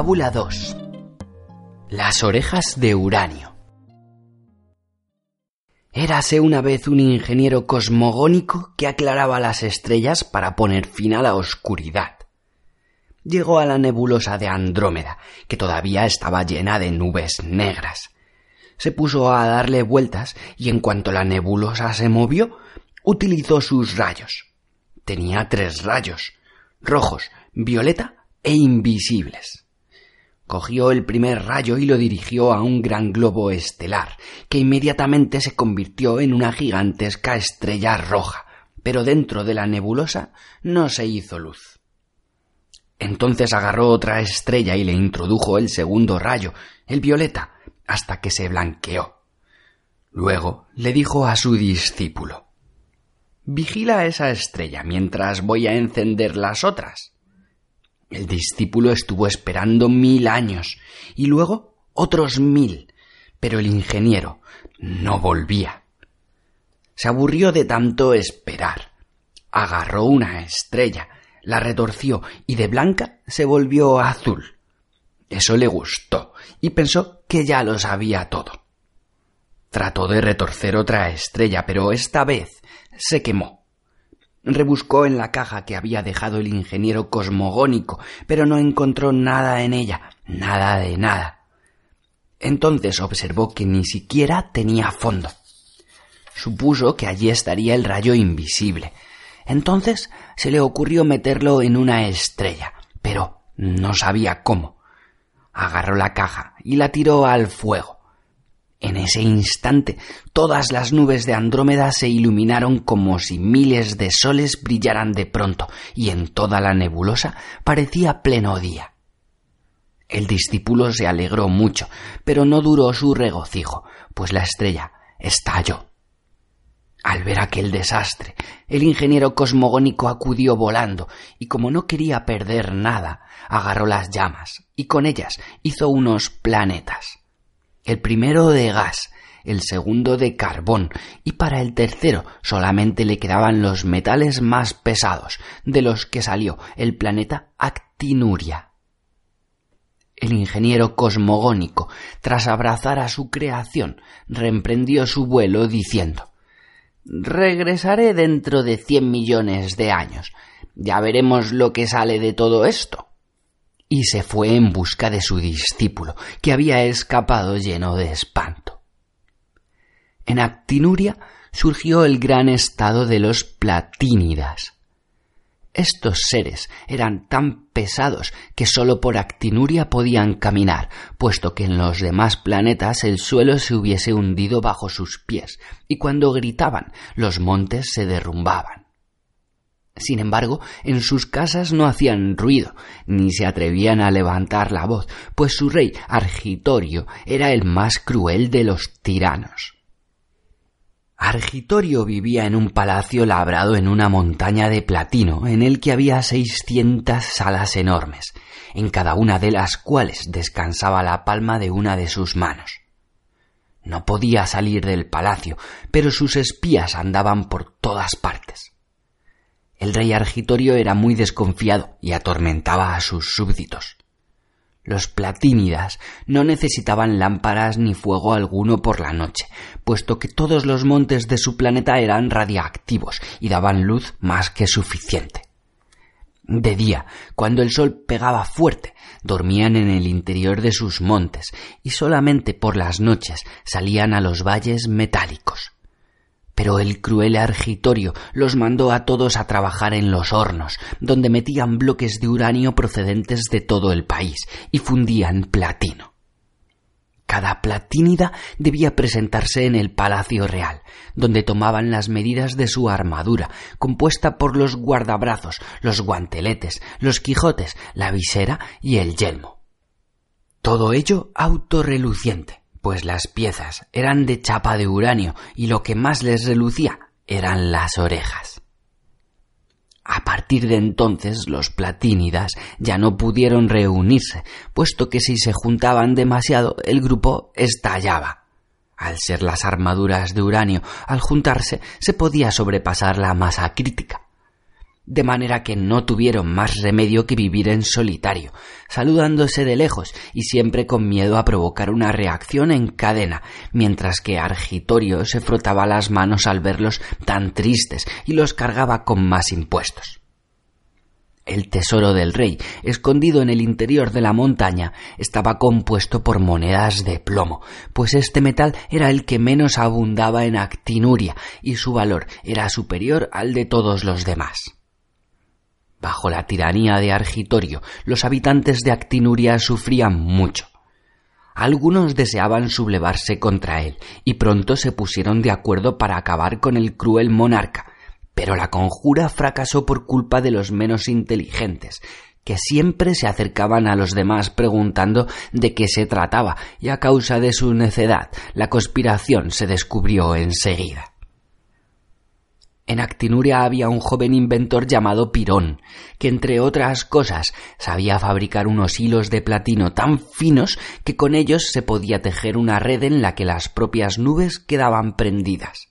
Fábula 2. Las orejas de uranio. Érase una vez un ingeniero cosmogónico que aclaraba las estrellas para poner fin a la oscuridad. Llegó a la nebulosa de Andrómeda, que todavía estaba llena de nubes negras. Se puso a darle vueltas y en cuanto la nebulosa se movió, utilizó sus rayos. Tenía tres rayos, rojos, violeta e invisibles cogió el primer rayo y lo dirigió a un gran globo estelar, que inmediatamente se convirtió en una gigantesca estrella roja, pero dentro de la nebulosa no se hizo luz. Entonces agarró otra estrella y le introdujo el segundo rayo, el violeta, hasta que se blanqueó. Luego le dijo a su discípulo Vigila esa estrella mientras voy a encender las otras. El discípulo estuvo esperando mil años y luego otros mil, pero el ingeniero no volvía. Se aburrió de tanto esperar. Agarró una estrella, la retorció y de blanca se volvió azul. Eso le gustó y pensó que ya lo sabía todo. Trató de retorcer otra estrella, pero esta vez se quemó. Rebuscó en la caja que había dejado el ingeniero cosmogónico, pero no encontró nada en ella, nada de nada. Entonces observó que ni siquiera tenía fondo. Supuso que allí estaría el rayo invisible. Entonces se le ocurrió meterlo en una estrella, pero no sabía cómo. Agarró la caja y la tiró al fuego. En ese instante todas las nubes de Andrómeda se iluminaron como si miles de soles brillaran de pronto, y en toda la nebulosa parecía pleno día. El discípulo se alegró mucho, pero no duró su regocijo, pues la estrella estalló. Al ver aquel desastre, el ingeniero cosmogónico acudió volando, y como no quería perder nada, agarró las llamas, y con ellas hizo unos planetas el primero de gas, el segundo de carbón, y para el tercero solamente le quedaban los metales más pesados, de los que salió el planeta Actinuria. El ingeniero cosmogónico, tras abrazar a su creación, reemprendió su vuelo diciendo Regresaré dentro de cien millones de años. Ya veremos lo que sale de todo esto y se fue en busca de su discípulo, que había escapado lleno de espanto. En Actinuria surgió el gran estado de los platínidas. Estos seres eran tan pesados que sólo por Actinuria podían caminar, puesto que en los demás planetas el suelo se hubiese hundido bajo sus pies, y cuando gritaban los montes se derrumbaban. Sin embargo, en sus casas no hacían ruido, ni se atrevían a levantar la voz, pues su rey Argitorio era el más cruel de los tiranos. Argitorio vivía en un palacio labrado en una montaña de platino, en el que había seiscientas salas enormes, en cada una de las cuales descansaba la palma de una de sus manos. No podía salir del palacio, pero sus espías andaban por todas partes. El rey Argitorio era muy desconfiado y atormentaba a sus súbditos. Los platínidas no necesitaban lámparas ni fuego alguno por la noche, puesto que todos los montes de su planeta eran radiactivos y daban luz más que suficiente. De día, cuando el sol pegaba fuerte, dormían en el interior de sus montes y solamente por las noches salían a los valles metálicos. Pero el cruel Argitorio los mandó a todos a trabajar en los hornos, donde metían bloques de uranio procedentes de todo el país y fundían platino. Cada platínida debía presentarse en el Palacio Real, donde tomaban las medidas de su armadura, compuesta por los guardabrazos, los guanteletes, los quijotes, la visera y el yelmo. Todo ello autorreluciente, pues las piezas eran de chapa de uranio y lo que más les relucía eran las orejas. A partir de entonces los platínidas ya no pudieron reunirse, puesto que si se juntaban demasiado el grupo estallaba. Al ser las armaduras de uranio, al juntarse se podía sobrepasar la masa crítica de manera que no tuvieron más remedio que vivir en solitario, saludándose de lejos y siempre con miedo a provocar una reacción en cadena, mientras que Argitorio se frotaba las manos al verlos tan tristes y los cargaba con más impuestos. El tesoro del rey, escondido en el interior de la montaña, estaba compuesto por monedas de plomo, pues este metal era el que menos abundaba en Actinuria y su valor era superior al de todos los demás. Bajo la tiranía de Argitorio, los habitantes de Actinuria sufrían mucho. Algunos deseaban sublevarse contra él y pronto se pusieron de acuerdo para acabar con el cruel monarca, pero la conjura fracasó por culpa de los menos inteligentes, que siempre se acercaban a los demás preguntando de qué se trataba y a causa de su necedad la conspiración se descubrió enseguida. En Actinuria había un joven inventor llamado Pirón, que entre otras cosas sabía fabricar unos hilos de platino tan finos que con ellos se podía tejer una red en la que las propias nubes quedaban prendidas.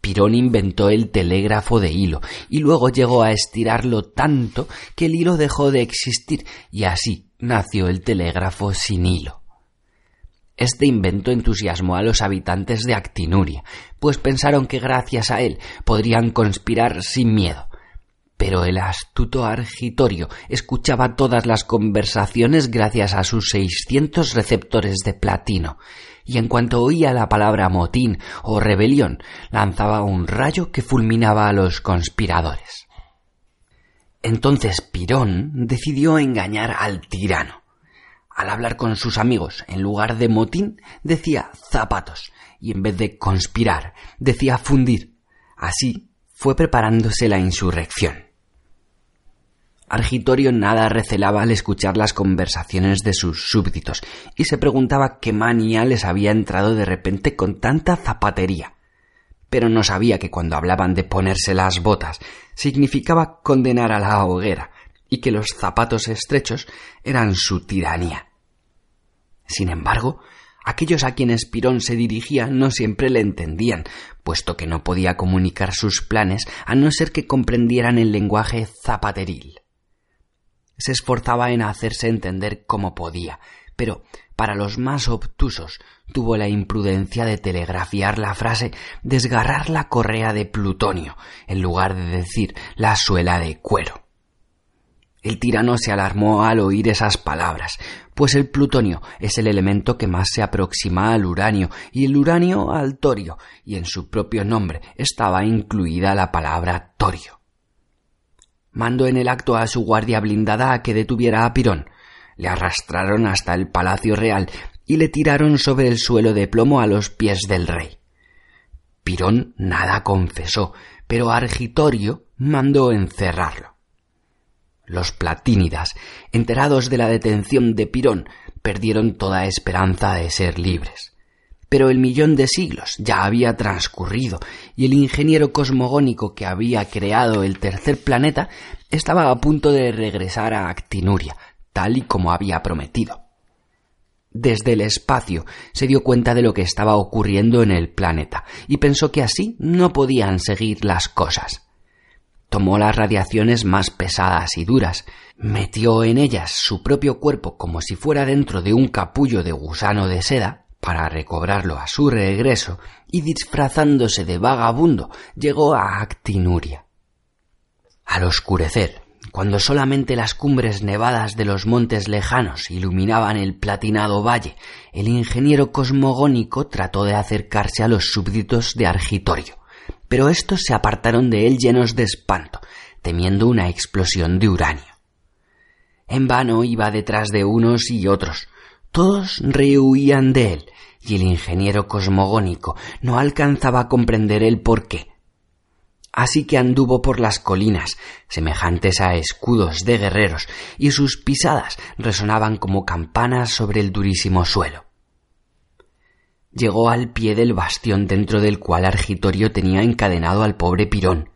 Pirón inventó el telégrafo de hilo y luego llegó a estirarlo tanto que el hilo dejó de existir y así nació el telégrafo sin hilo. Este invento entusiasmó a los habitantes de Actinuria, pues pensaron que gracias a él podrían conspirar sin miedo. Pero el astuto Argitorio escuchaba todas las conversaciones gracias a sus seiscientos receptores de platino, y en cuanto oía la palabra motín o rebelión, lanzaba un rayo que fulminaba a los conspiradores. Entonces Pirón decidió engañar al tirano al hablar con sus amigos, en lugar de motín, decía zapatos, y en vez de conspirar, decía fundir. Así fue preparándose la insurrección. Argitorio nada recelaba al escuchar las conversaciones de sus súbditos y se preguntaba qué manía les había entrado de repente con tanta zapatería. Pero no sabía que cuando hablaban de ponerse las botas significaba condenar a la hoguera y que los zapatos estrechos eran su tiranía. Sin embargo, aquellos a quienes Pirón se dirigía no siempre le entendían, puesto que no podía comunicar sus planes a no ser que comprendieran el lenguaje zapateril. Se esforzaba en hacerse entender como podía, pero para los más obtusos tuvo la imprudencia de telegrafiar la frase desgarrar la correa de plutonio en lugar de decir la suela de cuero. El tirano se alarmó al oír esas palabras, pues el plutonio es el elemento que más se aproxima al uranio y el uranio al torio, y en su propio nombre estaba incluida la palabra torio. Mandó en el acto a su guardia blindada a que detuviera a Pirón. Le arrastraron hasta el palacio real y le tiraron sobre el suelo de plomo a los pies del rey. Pirón nada confesó, pero Argitorio mandó encerrarlo. Los platínidas, enterados de la detención de Pirón, perdieron toda esperanza de ser libres. Pero el millón de siglos ya había transcurrido y el ingeniero cosmogónico que había creado el tercer planeta estaba a punto de regresar a Actinuria, tal y como había prometido. Desde el espacio se dio cuenta de lo que estaba ocurriendo en el planeta y pensó que así no podían seguir las cosas tomó las radiaciones más pesadas y duras, metió en ellas su propio cuerpo como si fuera dentro de un capullo de gusano de seda, para recobrarlo a su regreso, y disfrazándose de vagabundo, llegó a Actinuria. Al oscurecer, cuando solamente las cumbres nevadas de los montes lejanos iluminaban el platinado valle, el ingeniero cosmogónico trató de acercarse a los súbditos de Argitorio pero estos se apartaron de él llenos de espanto, temiendo una explosión de uranio. En vano iba detrás de unos y otros. Todos rehuían de él, y el ingeniero cosmogónico no alcanzaba a comprender el porqué. Así que anduvo por las colinas, semejantes a escudos de guerreros, y sus pisadas resonaban como campanas sobre el durísimo suelo. Llegó al pie del bastión dentro del cual Argitorio tenía encadenado al pobre Pirón.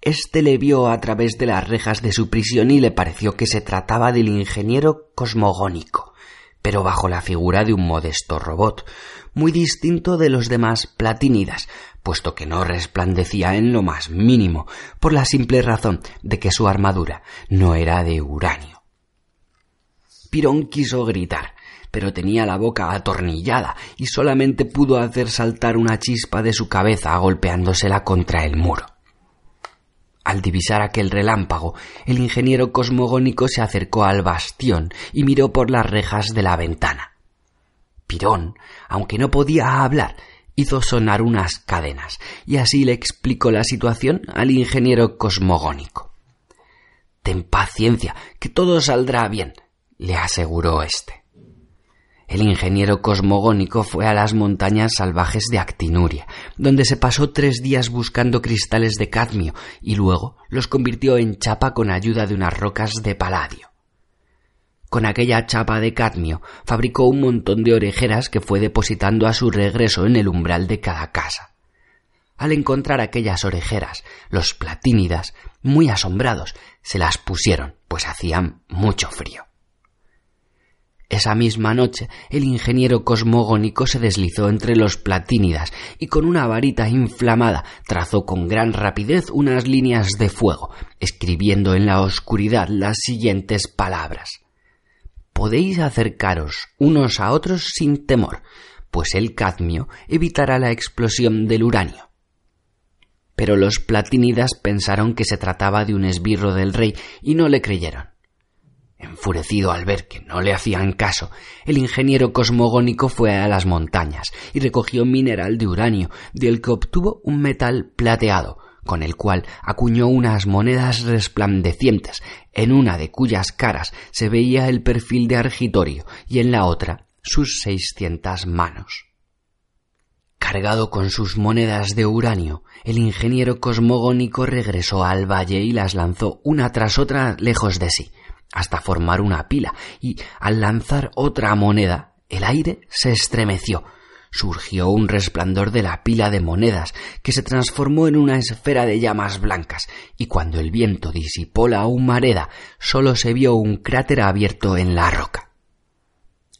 Este le vio a través de las rejas de su prisión y le pareció que se trataba del ingeniero cosmogónico, pero bajo la figura de un modesto robot, muy distinto de los demás platínidas, puesto que no resplandecía en lo más mínimo, por la simple razón de que su armadura no era de uranio. Pirón quiso gritar, pero tenía la boca atornillada y solamente pudo hacer saltar una chispa de su cabeza golpeándosela contra el muro. Al divisar aquel relámpago, el ingeniero cosmogónico se acercó al bastión y miró por las rejas de la ventana. Pirón, aunque no podía hablar, hizo sonar unas cadenas y así le explicó la situación al ingeniero cosmogónico. Ten paciencia, que todo saldrá bien, le aseguró éste. El ingeniero cosmogónico fue a las montañas salvajes de Actinuria, donde se pasó tres días buscando cristales de cadmio y luego los convirtió en chapa con ayuda de unas rocas de paladio. Con aquella chapa de cadmio fabricó un montón de orejeras que fue depositando a su regreso en el umbral de cada casa. Al encontrar aquellas orejeras, los platínidas, muy asombrados, se las pusieron, pues hacían mucho frío. Esa misma noche el ingeniero cosmogónico se deslizó entre los platínidas y con una varita inflamada trazó con gran rapidez unas líneas de fuego, escribiendo en la oscuridad las siguientes palabras. Podéis acercaros unos a otros sin temor, pues el cadmio evitará la explosión del uranio. Pero los platínidas pensaron que se trataba de un esbirro del rey y no le creyeron. Enfurecido al ver que no le hacían caso, el ingeniero cosmogónico fue a las montañas y recogió mineral de uranio, del que obtuvo un metal plateado, con el cual acuñó unas monedas resplandecientes, en una de cuyas caras se veía el perfil de Argitorio y en la otra sus seiscientas manos. Cargado con sus monedas de uranio, el ingeniero cosmogónico regresó al valle y las lanzó una tras otra lejos de sí, hasta formar una pila, y al lanzar otra moneda, el aire se estremeció. Surgió un resplandor de la pila de monedas, que se transformó en una esfera de llamas blancas, y cuando el viento disipó la humareda, sólo se vio un cráter abierto en la roca.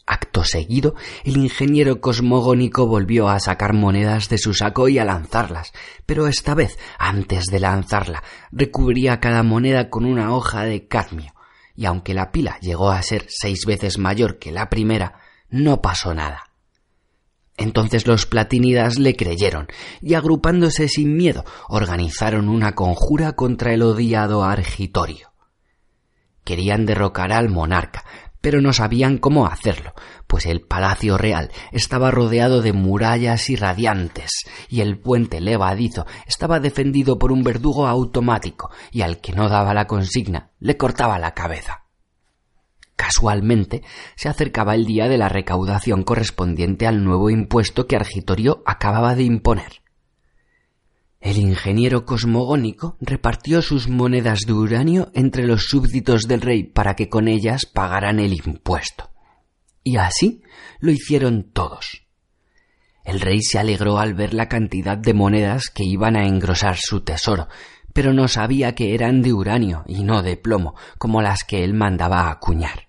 Acto seguido, el ingeniero cosmogónico volvió a sacar monedas de su saco y a lanzarlas, pero esta vez, antes de lanzarla, recubría cada moneda con una hoja de cadmio, y aunque la pila llegó a ser seis veces mayor que la primera, no pasó nada. Entonces los platínidas le creyeron y agrupándose sin miedo organizaron una conjura contra el odiado Argitorio. Querían derrocar al monarca, pero no sabían cómo hacerlo, pues el palacio real estaba rodeado de murallas irradiantes y el puente levadizo estaba defendido por un verdugo automático y al que no daba la consigna le cortaba la cabeza. Casualmente se acercaba el día de la recaudación correspondiente al nuevo impuesto que Argitorio acababa de imponer. Ingeniero cosmogónico repartió sus monedas de uranio entre los súbditos del rey para que con ellas pagaran el impuesto. Y así lo hicieron todos. El rey se alegró al ver la cantidad de monedas que iban a engrosar su tesoro, pero no sabía que eran de uranio y no de plomo, como las que él mandaba acuñar.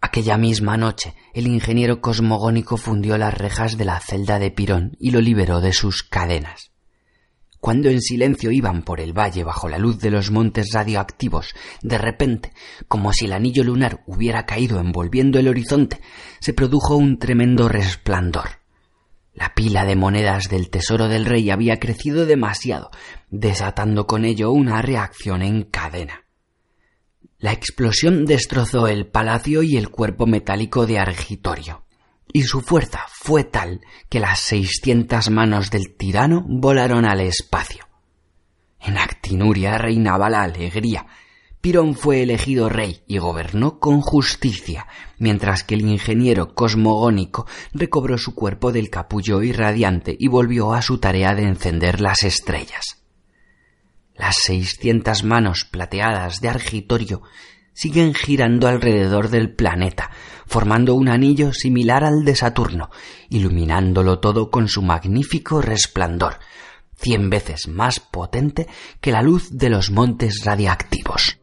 Aquella misma noche el ingeniero cosmogónico fundió las rejas de la celda de Pirón y lo liberó de sus cadenas. Cuando en silencio iban por el valle bajo la luz de los montes radioactivos, de repente, como si el anillo lunar hubiera caído envolviendo el horizonte, se produjo un tremendo resplandor. La pila de monedas del tesoro del rey había crecido demasiado, desatando con ello una reacción en cadena. La explosión destrozó el palacio y el cuerpo metálico de Argitorio, y su fuerza fue tal que las seiscientas manos del tirano volaron al espacio. En Actinuria reinaba la alegría, Pirón fue elegido rey y gobernó con justicia, mientras que el ingeniero cosmogónico recobró su cuerpo del capullo irradiante y volvió a su tarea de encender las estrellas. Las seiscientas manos plateadas de Argitorio siguen girando alrededor del planeta, formando un anillo similar al de Saturno, iluminándolo todo con su magnífico resplandor, cien veces más potente que la luz de los montes radiactivos.